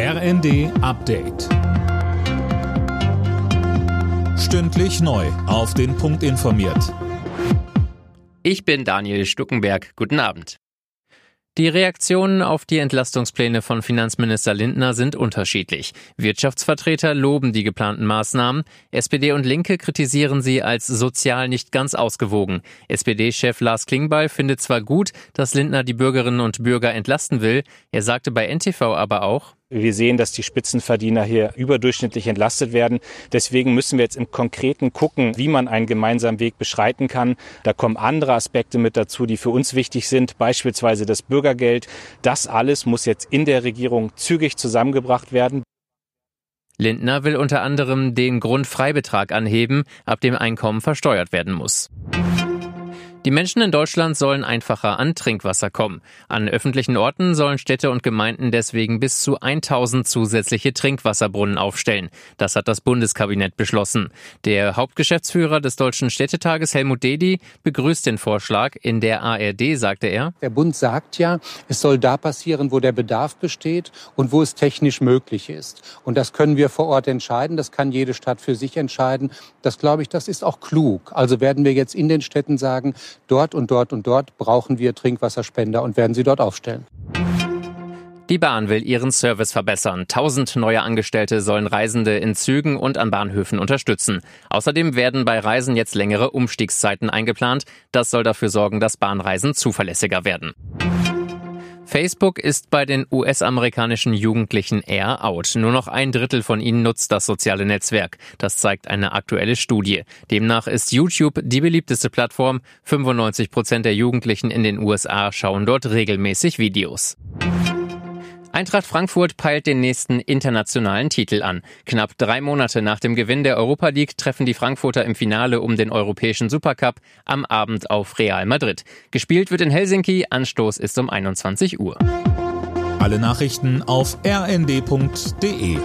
RND Update. Stündlich neu. Auf den Punkt informiert. Ich bin Daniel Stuckenberg. Guten Abend. Die Reaktionen auf die Entlastungspläne von Finanzminister Lindner sind unterschiedlich. Wirtschaftsvertreter loben die geplanten Maßnahmen, SPD und Linke kritisieren sie als sozial nicht ganz ausgewogen. SPD-Chef Lars Klingbeil findet zwar gut, dass Lindner die Bürgerinnen und Bürger entlasten will, er sagte bei NTV aber auch, wir sehen, dass die Spitzenverdiener hier überdurchschnittlich entlastet werden. Deswegen müssen wir jetzt im Konkreten gucken, wie man einen gemeinsamen Weg beschreiten kann. Da kommen andere Aspekte mit dazu, die für uns wichtig sind, beispielsweise das Bürgergeld. Das alles muss jetzt in der Regierung zügig zusammengebracht werden. Lindner will unter anderem den Grundfreibetrag anheben, ab dem Einkommen versteuert werden muss. Die Menschen in Deutschland sollen einfacher an Trinkwasser kommen. An öffentlichen Orten sollen Städte und Gemeinden deswegen bis zu 1000 zusätzliche Trinkwasserbrunnen aufstellen. Das hat das Bundeskabinett beschlossen. Der Hauptgeschäftsführer des Deutschen Städtetages Helmut Dedi begrüßt den Vorschlag. In der ARD sagte er, Der Bund sagt ja, es soll da passieren, wo der Bedarf besteht und wo es technisch möglich ist. Und das können wir vor Ort entscheiden. Das kann jede Stadt für sich entscheiden. Das glaube ich, das ist auch klug. Also werden wir jetzt in den Städten sagen, dort und dort und dort brauchen wir Trinkwasserspender und werden sie dort aufstellen. Die Bahn will ihren Service verbessern. Tausend neue Angestellte sollen Reisende in Zügen und an Bahnhöfen unterstützen. Außerdem werden bei Reisen jetzt längere Umstiegszeiten eingeplant. Das soll dafür sorgen, dass Bahnreisen zuverlässiger werden. Facebook ist bei den US-amerikanischen Jugendlichen eher out. Nur noch ein Drittel von ihnen nutzt das soziale Netzwerk. Das zeigt eine aktuelle Studie. Demnach ist YouTube die beliebteste Plattform. 95 Prozent der Jugendlichen in den USA schauen dort regelmäßig Videos. Eintracht Frankfurt peilt den nächsten internationalen Titel an. Knapp drei Monate nach dem Gewinn der Europa League treffen die Frankfurter im Finale um den europäischen Supercup am Abend auf Real Madrid. Gespielt wird in Helsinki, Anstoß ist um 21 Uhr. Alle Nachrichten auf rnd.de